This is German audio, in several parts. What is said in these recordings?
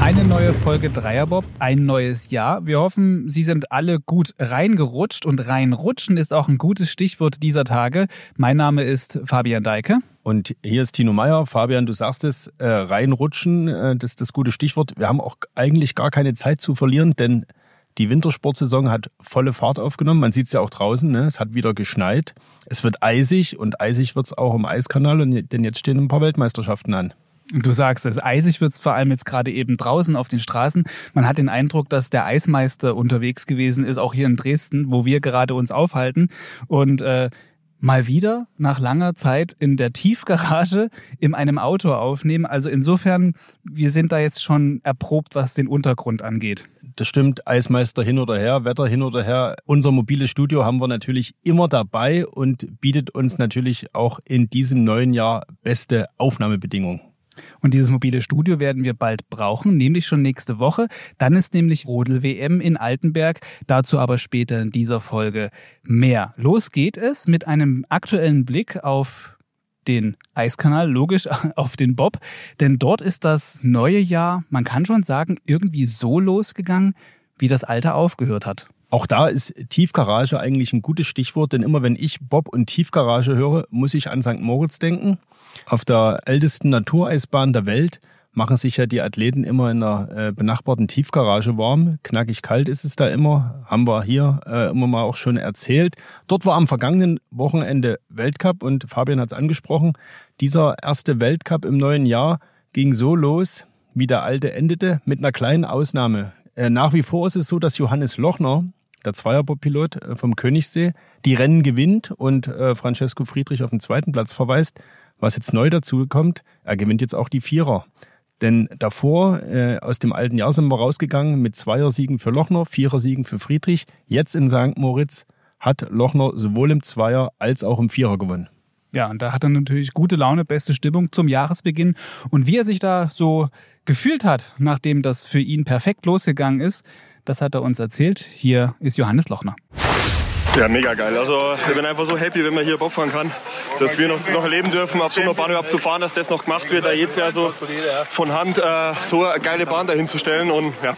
Eine neue Folge Dreierbob, ein neues Jahr. Wir hoffen, Sie sind alle gut reingerutscht und reinrutschen ist auch ein gutes Stichwort dieser Tage. Mein Name ist Fabian Deike. Und hier ist Tino Meyer. Fabian, du sagst es, äh, reinrutschen, äh, das ist das gute Stichwort. Wir haben auch eigentlich gar keine Zeit zu verlieren, denn die Wintersportsaison hat volle Fahrt aufgenommen. Man sieht es ja auch draußen, ne? es hat wieder geschneit. Es wird eisig und eisig wird es auch im Eiskanal, denn jetzt stehen ein paar Weltmeisterschaften an. Du sagst es, eisig wird es vor allem jetzt gerade eben draußen auf den Straßen. Man hat den Eindruck, dass der Eismeister unterwegs gewesen ist, auch hier in Dresden, wo wir gerade uns aufhalten. Und äh, mal wieder nach langer Zeit in der Tiefgarage in einem Auto aufnehmen. Also insofern, wir sind da jetzt schon erprobt, was den Untergrund angeht. Das stimmt, Eismeister hin oder her, Wetter hin oder her. Unser mobiles Studio haben wir natürlich immer dabei und bietet uns natürlich auch in diesem neuen Jahr beste Aufnahmebedingungen. Und dieses mobile Studio werden wir bald brauchen, nämlich schon nächste Woche. Dann ist nämlich Rodel-WM in Altenberg. Dazu aber später in dieser Folge mehr. Los geht es mit einem aktuellen Blick auf den Eiskanal, logisch auf den Bob. Denn dort ist das neue Jahr, man kann schon sagen, irgendwie so losgegangen, wie das alte aufgehört hat. Auch da ist Tiefgarage eigentlich ein gutes Stichwort, denn immer wenn ich Bob und Tiefgarage höre, muss ich an St. Moritz denken. Auf der ältesten Natureisbahn der Welt machen sich ja die Athleten immer in der äh, benachbarten Tiefgarage warm. Knackig kalt ist es da immer, haben wir hier äh, immer mal auch schon erzählt. Dort war am vergangenen Wochenende Weltcup und Fabian hat es angesprochen. Dieser erste Weltcup im neuen Jahr ging so los, wie der alte endete, mit einer kleinen Ausnahme. Äh, nach wie vor ist es so, dass Johannes Lochner, der Zweierbob-Pilot äh, vom Königssee, die Rennen gewinnt und äh, Francesco Friedrich auf den zweiten Platz verweist. Was jetzt neu dazu kommt, er gewinnt jetzt auch die Vierer. Denn davor, äh, aus dem alten Jahr sind wir rausgegangen mit Zweiersiegen für Lochner, Vierersiegen für Friedrich. Jetzt in St. Moritz hat Lochner sowohl im Zweier als auch im Vierer gewonnen. Ja, und da hat er natürlich gute Laune, beste Stimmung zum Jahresbeginn. Und wie er sich da so gefühlt hat, nachdem das für ihn perfekt losgegangen ist, das hat er uns erzählt. Hier ist Johannes Lochner. Ja, mega geil. Also ich bin einfach so happy, wenn man hier Bob fahren kann, dass wir noch, das noch erleben dürfen, auf so einer Bahn überhaupt zu fahren, dass das noch gemacht wird, da jetzt ja so von Hand äh, so eine geile Bahn dahin zu stellen und ja,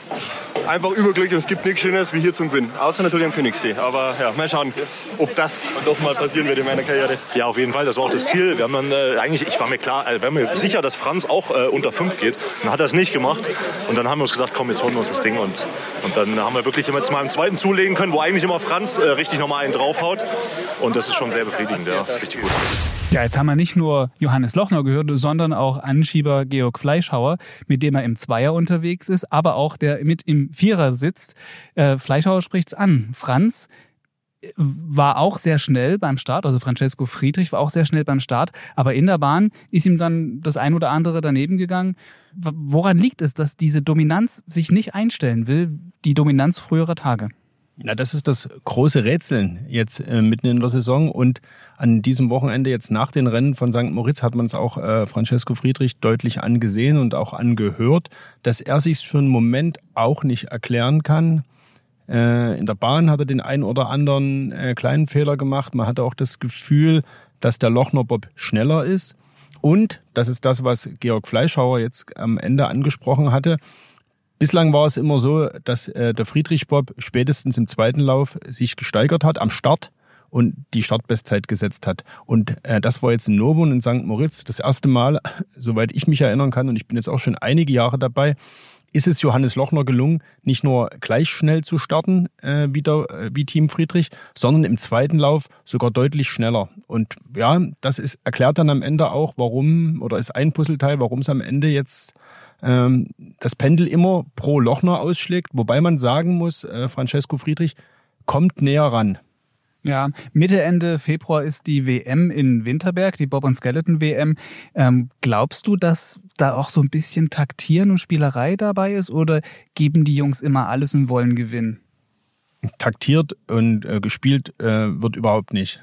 einfach überglücklich und es gibt nichts Schöneres wie hier zum Gewinnen. Außer natürlich am Königssee. Aber ja, mal schauen, ob das doch mal passieren wird in meiner Karriere. Ja, auf jeden Fall. Das war auch das Ziel. Wir haben dann äh, eigentlich, ich war mir klar, äh, wir mir sicher, dass Franz auch äh, unter 5 geht. Dann hat er es nicht gemacht. Und dann haben wir uns gesagt, komm, jetzt holen wir uns das Ding. Und, und dann haben wir wirklich jetzt mal im zweiten zulegen können, wo eigentlich immer Franz äh, richtig nochmal einen draufhaut. Und das ist schon sehr befriedigend. Ja, das ist richtig gut. Ja, jetzt haben wir nicht nur Johannes Lochner gehört, sondern auch Anschieber Georg Fleischhauer, mit dem er im Zweier unterwegs ist, aber auch der mit im Vierer sitzt. Äh, Fleischhauer spricht's an. Franz äh, war auch sehr schnell beim Start, also Francesco Friedrich war auch sehr schnell beim Start, aber in der Bahn ist ihm dann das ein oder andere daneben gegangen. Woran liegt es, dass diese Dominanz sich nicht einstellen will, die Dominanz früherer Tage? Na, das ist das große Rätseln jetzt äh, mitten in der Saison und an diesem Wochenende jetzt nach den Rennen von St. Moritz hat man es auch äh, Francesco Friedrich deutlich angesehen und auch angehört, dass er sich für einen Moment auch nicht erklären kann. Äh, in der Bahn hat er den einen oder anderen äh, kleinen Fehler gemacht. Man hatte auch das Gefühl, dass der Lochner Bob schneller ist. Und das ist das, was Georg Fleischhauer jetzt am Ende angesprochen hatte. Bislang war es immer so, dass äh, der Friedrich Bob spätestens im zweiten Lauf sich gesteigert hat am Start und die Startbestzeit gesetzt hat. Und äh, das war jetzt in Novum in St. Moritz das erste Mal, soweit ich mich erinnern kann, und ich bin jetzt auch schon einige Jahre dabei, ist es Johannes Lochner gelungen, nicht nur gleich schnell zu starten äh, wie, der, äh, wie Team Friedrich, sondern im zweiten Lauf sogar deutlich schneller. Und ja, das ist, erklärt dann am Ende auch, warum, oder ist ein Puzzleteil, warum es am Ende jetzt ähm, das Pendel immer pro Lochner ausschlägt, wobei man sagen muss, äh, Francesco Friedrich kommt näher ran. Ja, Mitte, Ende Februar ist die WM in Winterberg, die Bob und Skeleton WM. Ähm, glaubst du, dass da auch so ein bisschen Taktieren und Spielerei dabei ist oder geben die Jungs immer alles und wollen gewinnen? Taktiert und äh, gespielt äh, wird überhaupt nicht.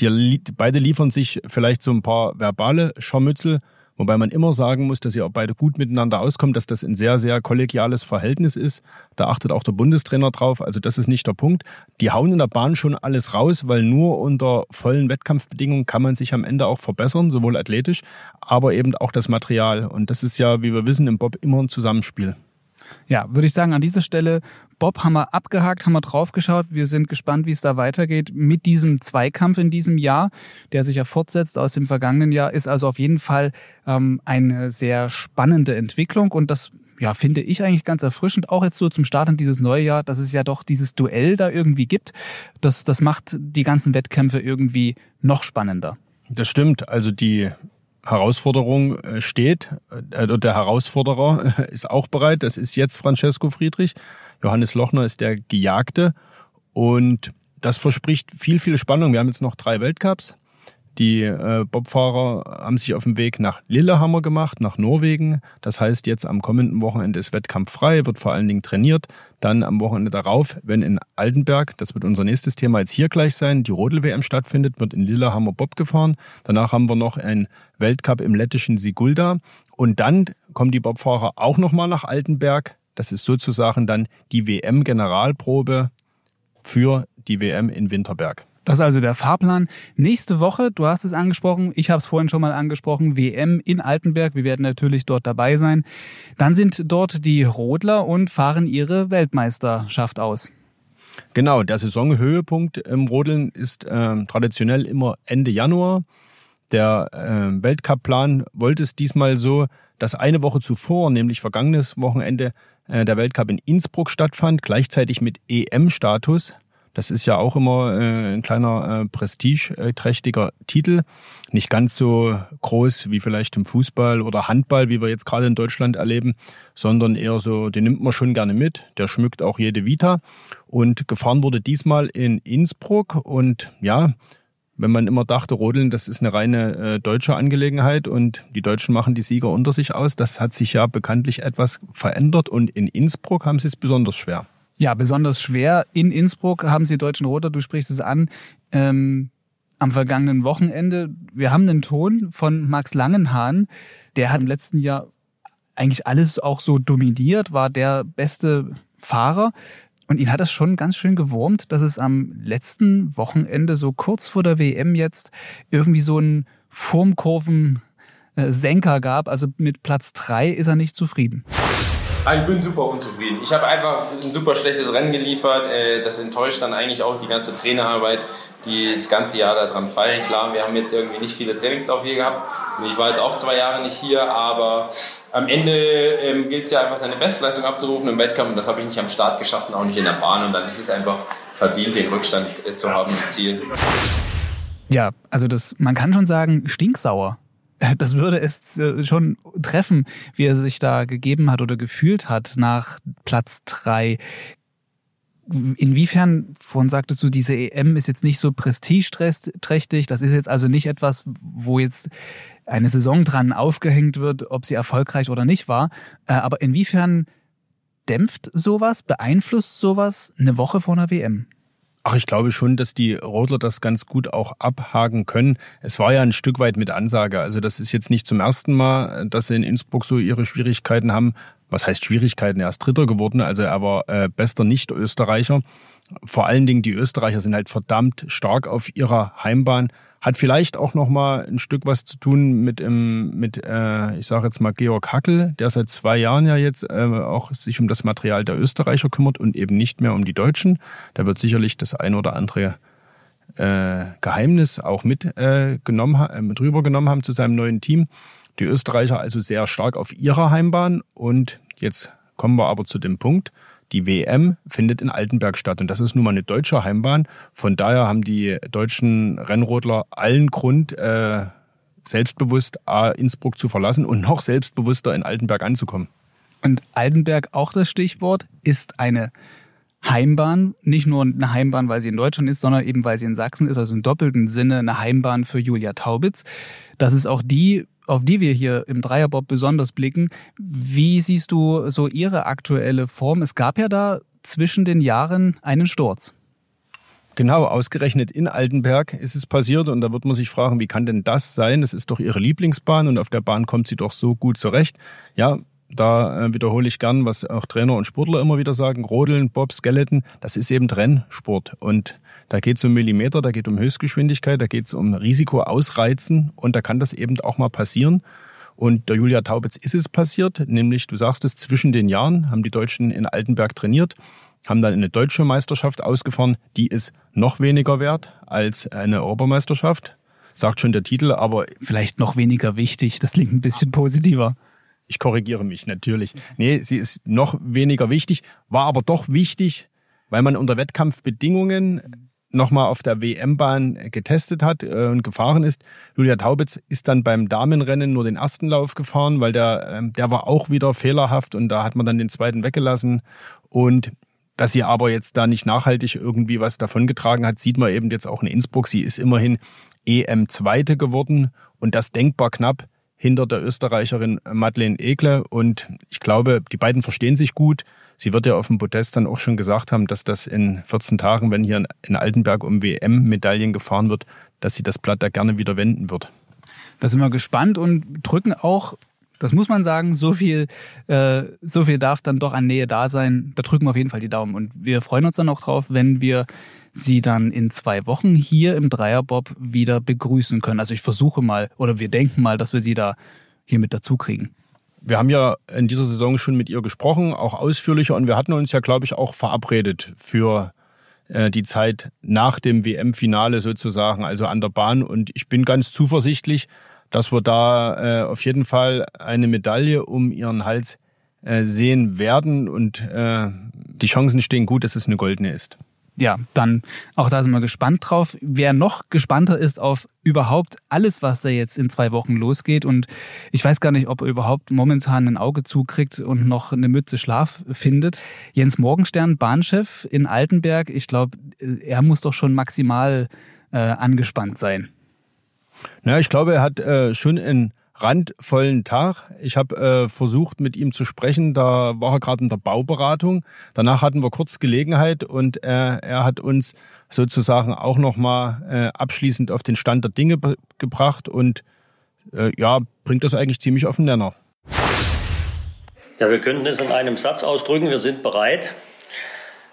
Die, beide liefern sich vielleicht so ein paar verbale Scharmützel, Wobei man immer sagen muss, dass ihr auch beide gut miteinander auskommt, dass das ein sehr, sehr kollegiales Verhältnis ist. Da achtet auch der Bundestrainer drauf. Also das ist nicht der Punkt. Die hauen in der Bahn schon alles raus, weil nur unter vollen Wettkampfbedingungen kann man sich am Ende auch verbessern, sowohl athletisch, aber eben auch das Material. Und das ist ja, wie wir wissen, im Bob immer ein Zusammenspiel. Ja, würde ich sagen, an dieser Stelle, Bob haben wir abgehakt, haben wir draufgeschaut. Wir sind gespannt, wie es da weitergeht mit diesem Zweikampf in diesem Jahr, der sich ja fortsetzt aus dem vergangenen Jahr, ist also auf jeden Fall ähm, eine sehr spannende Entwicklung und das ja, finde ich eigentlich ganz erfrischend, auch jetzt so zum Start in dieses neue Jahr, dass es ja doch dieses Duell da irgendwie gibt. Das, das macht die ganzen Wettkämpfe irgendwie noch spannender. Das stimmt. Also die Herausforderung äh, steht. Äh, der Herausforderer ist auch bereit. Das ist jetzt Francesco Friedrich. Johannes Lochner ist der Gejagte. Und das verspricht viel, viel Spannung. Wir haben jetzt noch drei Weltcups. Die äh, Bobfahrer haben sich auf den Weg nach Lillehammer gemacht, nach Norwegen. Das heißt, jetzt am kommenden Wochenende ist Wettkampf frei, wird vor allen Dingen trainiert. Dann am Wochenende darauf, wenn in Altenberg, das wird unser nächstes Thema jetzt hier gleich sein, die Rodel-WM stattfindet, wird in Lillehammer Bob gefahren. Danach haben wir noch einen Weltcup im lettischen Sigulda. Und dann kommen die Bobfahrer auch nochmal nach Altenberg. Das ist sozusagen dann die WM-Generalprobe für die WM in Winterberg. Das ist also der Fahrplan. Nächste Woche, du hast es angesprochen, ich habe es vorhin schon mal angesprochen, WM in Altenberg. Wir werden natürlich dort dabei sein. Dann sind dort die Rodler und fahren ihre Weltmeisterschaft aus. Genau, der Saisonhöhepunkt im Rodeln ist äh, traditionell immer Ende Januar. Der äh, Weltcupplan wollte es diesmal so, dass eine Woche zuvor, nämlich vergangenes Wochenende, äh, der Weltcup in Innsbruck stattfand, gleichzeitig mit EM-Status. Das ist ja auch immer äh, ein kleiner äh, prestigeträchtiger Titel. Nicht ganz so groß wie vielleicht im Fußball oder Handball, wie wir jetzt gerade in Deutschland erleben, sondern eher so, den nimmt man schon gerne mit. Der schmückt auch jede Vita. Und gefahren wurde diesmal in Innsbruck. Und ja, wenn man immer dachte, Rodeln, das ist eine reine äh, deutsche Angelegenheit und die Deutschen machen die Sieger unter sich aus, das hat sich ja bekanntlich etwas verändert und in Innsbruck haben sie es besonders schwer. Ja, besonders schwer. In Innsbruck haben sie Deutschen Roter, du sprichst es an, ähm, am vergangenen Wochenende. Wir haben einen Ton von Max Langenhahn, der hat im letzten Jahr eigentlich alles auch so dominiert, war der beste Fahrer. Und ihn hat das schon ganz schön gewurmt, dass es am letzten Wochenende, so kurz vor der WM jetzt, irgendwie so einen Formkurven-Senker gab. Also mit Platz drei ist er nicht zufrieden. Ah, ich bin super unzufrieden. Ich habe einfach ein super schlechtes Rennen geliefert. Äh, das enttäuscht dann eigentlich auch die ganze Trainerarbeit, die das ganze Jahr daran fallen. Klar, wir haben jetzt irgendwie nicht viele Trainingslauf hier gehabt. Ich war jetzt auch zwei Jahre nicht hier, aber am Ende ähm, gilt es ja einfach, seine Bestleistung abzurufen im Wettkampf. Und das habe ich nicht am Start geschafft und auch nicht in der Bahn. Und dann ist es einfach verdient, den Rückstand äh, zu haben im Ziel. Ja, also das, man kann schon sagen, stinksauer das würde es äh, schon treffen, wie er sich da gegeben hat oder gefühlt hat nach Platz drei. Inwiefern, vorhin sagtest du, diese EM ist jetzt nicht so prestigeträchtig, das ist jetzt also nicht etwas, wo jetzt eine Saison dran aufgehängt wird, ob sie erfolgreich oder nicht war. Äh, aber inwiefern dämpft sowas, beeinflusst sowas eine Woche vor einer WM? Ach, ich glaube schon, dass die Rodler das ganz gut auch abhaken können. Es war ja ein Stück weit mit Ansage. Also das ist jetzt nicht zum ersten Mal, dass sie in Innsbruck so ihre Schwierigkeiten haben. Was heißt Schwierigkeiten? Er ist Dritter geworden, also er war äh, bester Nicht-Österreicher. Vor allen Dingen die Österreicher sind halt verdammt stark auf ihrer Heimbahn. Hat vielleicht auch noch mal ein Stück was zu tun mit, ähm, mit äh, ich sage jetzt mal Georg Hackel, der seit zwei Jahren ja jetzt äh, auch sich um das Material der Österreicher kümmert und eben nicht mehr um die Deutschen. Da wird sicherlich das ein oder andere äh, Geheimnis auch mit, äh, genommen, äh, mit rübergenommen haben zu seinem neuen Team. Die Österreicher also sehr stark auf ihrer Heimbahn und jetzt kommen wir aber zu dem Punkt, die WM findet in Altenberg statt und das ist nun mal eine deutsche Heimbahn. Von daher haben die deutschen Rennrodler allen Grund, äh, selbstbewusst A, Innsbruck zu verlassen und noch selbstbewusster in Altenberg anzukommen. Und Altenberg, auch das Stichwort, ist eine Heimbahn, nicht nur eine Heimbahn, weil sie in Deutschland ist, sondern eben weil sie in Sachsen ist, also im doppelten Sinne eine Heimbahn für Julia Taubitz. Das ist auch die auf die wir hier im Dreierbob besonders blicken. Wie siehst du so ihre aktuelle Form? Es gab ja da zwischen den Jahren einen Sturz. Genau, ausgerechnet in Altenberg ist es passiert und da wird man sich fragen, wie kann denn das sein? Das ist doch ihre Lieblingsbahn und auf der Bahn kommt sie doch so gut zurecht. Ja, da äh, wiederhole ich gern, was auch Trainer und Sportler immer wieder sagen, Rodeln, Bob, Skeleton, das ist eben Rennsport und da geht es um Millimeter, da geht es um Höchstgeschwindigkeit, da geht es um Risiko ausreizen und da kann das eben auch mal passieren. Und der Julia Taubitz ist es passiert, nämlich, du sagst es, zwischen den Jahren haben die Deutschen in Altenberg trainiert haben dann eine deutsche Meisterschaft ausgefahren, die ist noch weniger wert als eine Europameisterschaft, sagt schon der Titel, aber vielleicht noch weniger wichtig, das klingt ein bisschen positiver. Ich korrigiere mich natürlich. Nee, sie ist noch weniger wichtig, war aber doch wichtig, weil man unter Wettkampfbedingungen nochmal auf der WM-Bahn getestet hat äh, und gefahren ist. Julia Taubitz ist dann beim Damenrennen nur den ersten Lauf gefahren, weil der, ähm, der war auch wieder fehlerhaft und da hat man dann den zweiten weggelassen. Und dass sie aber jetzt da nicht nachhaltig irgendwie was davongetragen hat, sieht man eben jetzt auch in Innsbruck. Sie ist immerhin EM-Zweite geworden und das denkbar knapp hinter der Österreicherin Madeleine Ekle. Und ich glaube, die beiden verstehen sich gut. Sie wird ja auf dem Podest dann auch schon gesagt haben, dass das in 14 Tagen, wenn hier in Altenberg um WM-Medaillen gefahren wird, dass sie das Blatt da gerne wieder wenden wird. Da sind wir gespannt und drücken auch das muss man sagen. So viel, äh, so viel darf dann doch an Nähe da sein. Da drücken wir auf jeden Fall die Daumen. Und wir freuen uns dann auch drauf, wenn wir Sie dann in zwei Wochen hier im Dreierbob wieder begrüßen können. Also ich versuche mal oder wir denken mal, dass wir Sie da hier mit dazu kriegen. Wir haben ja in dieser Saison schon mit ihr gesprochen, auch ausführlicher. Und wir hatten uns ja, glaube ich, auch verabredet für äh, die Zeit nach dem WM-Finale sozusagen, also an der Bahn. Und ich bin ganz zuversichtlich, dass wir da äh, auf jeden Fall eine Medaille um ihren Hals äh, sehen werden und äh, die Chancen stehen gut, dass es eine goldene ist. Ja, dann auch da sind wir gespannt drauf. Wer noch gespannter ist auf überhaupt alles, was da jetzt in zwei Wochen losgeht und ich weiß gar nicht, ob er überhaupt momentan ein Auge zukriegt und noch eine Mütze Schlaf findet. Jens Morgenstern, Bahnchef in Altenberg, ich glaube, er muss doch schon maximal äh, angespannt sein. Na, ich glaube, er hat äh, schon einen randvollen Tag. Ich habe äh, versucht, mit ihm zu sprechen. Da war er gerade in der Bauberatung. Danach hatten wir kurz Gelegenheit und äh, er hat uns sozusagen auch nochmal äh, abschließend auf den Stand der Dinge gebracht und äh, ja, bringt das eigentlich ziemlich auf den Nenner. Ja, wir könnten es in einem Satz ausdrücken. Wir sind bereit.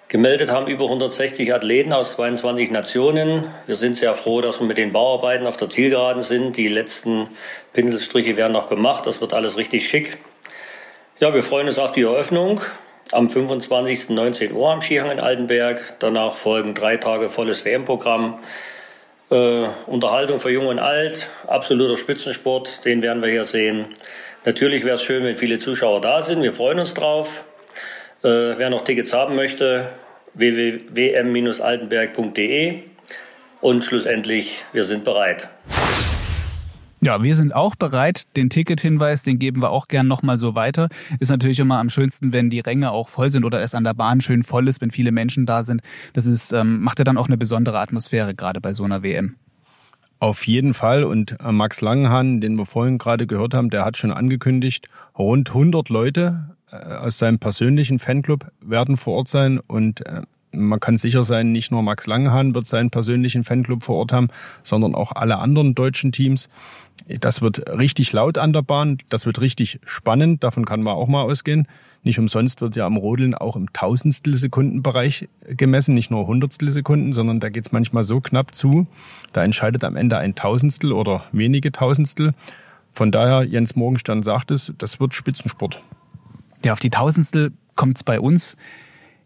Gemeldet haben über 160 Athleten aus 22 Nationen. Wir sind sehr froh, dass wir mit den Bauarbeiten auf der Zielgeraden sind. Die letzten Pinselstriche werden noch gemacht. Das wird alles richtig schick. Ja, wir freuen uns auf die Eröffnung am 25. 19 Uhr am Skihang in Altenberg. Danach folgen drei Tage volles WM-Programm. Äh, Unterhaltung für Jung und Alt, absoluter Spitzensport, den werden wir hier sehen. Natürlich wäre es schön, wenn viele Zuschauer da sind. Wir freuen uns drauf. Äh, wer noch Tickets haben möchte, www.wm-altenberg.de und schlussendlich, wir sind bereit. Ja, wir sind auch bereit. Den Tickethinweis, den geben wir auch gern nochmal so weiter. Ist natürlich immer am schönsten, wenn die Ränge auch voll sind oder es an der Bahn schön voll ist, wenn viele Menschen da sind. Das ist, ähm, macht ja dann auch eine besondere Atmosphäre, gerade bei so einer WM. Auf jeden Fall. Und äh, Max Langenhahn, den wir vorhin gerade gehört haben, der hat schon angekündigt, rund 100 Leute aus seinem persönlichen Fanclub werden vor Ort sein und äh, man kann sicher sein, nicht nur Max Langenhahn wird seinen persönlichen Fanclub vor Ort haben, sondern auch alle anderen deutschen Teams. Das wird richtig laut an der Bahn, das wird richtig spannend, davon kann man auch mal ausgehen. Nicht umsonst wird ja am Rodeln auch im Tausendstel Sekundenbereich gemessen, nicht nur Hundertstel Sekunden, sondern da geht's manchmal so knapp zu. Da entscheidet am Ende ein Tausendstel oder wenige Tausendstel. Von daher, Jens Morgenstern sagt es, das wird Spitzensport. Ja, auf die Tausendstel kommt es bei uns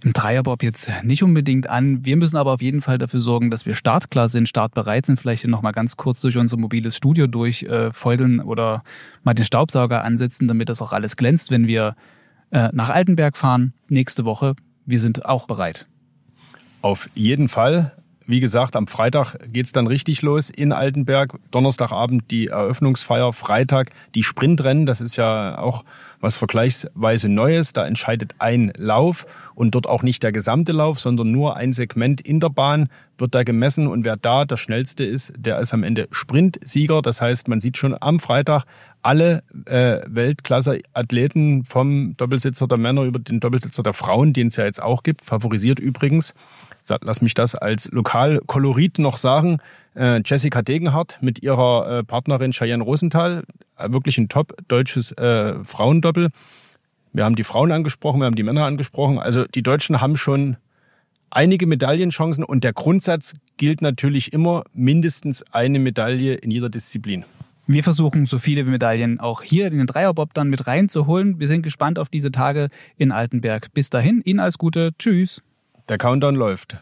im Dreierbob jetzt nicht unbedingt an. Wir müssen aber auf jeden Fall dafür sorgen, dass wir startklar sind, startbereit sind, vielleicht noch mal ganz kurz durch unser mobiles Studio durchfeudeln äh, oder mal den Staubsauger ansetzen, damit das auch alles glänzt, wenn wir äh, nach Altenberg fahren nächste Woche. Wir sind auch bereit. Auf jeden Fall. Wie gesagt, am Freitag geht's dann richtig los in Altenberg. Donnerstagabend die Eröffnungsfeier, Freitag die Sprintrennen. Das ist ja auch was vergleichsweise Neues. Da entscheidet ein Lauf und dort auch nicht der gesamte Lauf, sondern nur ein Segment in der Bahn wird da gemessen und wer da der schnellste ist, der ist am Ende Sprintsieger. Das heißt, man sieht schon am Freitag alle äh, Weltklasse-Athleten vom Doppelsitzer der Männer über den Doppelsitzer der Frauen, den es ja jetzt auch gibt, favorisiert übrigens lass mich das als Lokalkolorit noch sagen, äh, Jessica Degenhardt mit ihrer äh, Partnerin Cheyenne Rosenthal, äh, wirklich ein top deutsches äh, Frauendoppel. Wir haben die Frauen angesprochen, wir haben die Männer angesprochen. Also die Deutschen haben schon einige Medaillenchancen und der Grundsatz gilt natürlich immer mindestens eine Medaille in jeder Disziplin. Wir versuchen so viele Medaillen auch hier in den Dreierbob dann mit reinzuholen. Wir sind gespannt auf diese Tage in Altenberg. Bis dahin, Ihnen alles Gute. Tschüss. Der Countdown läuft.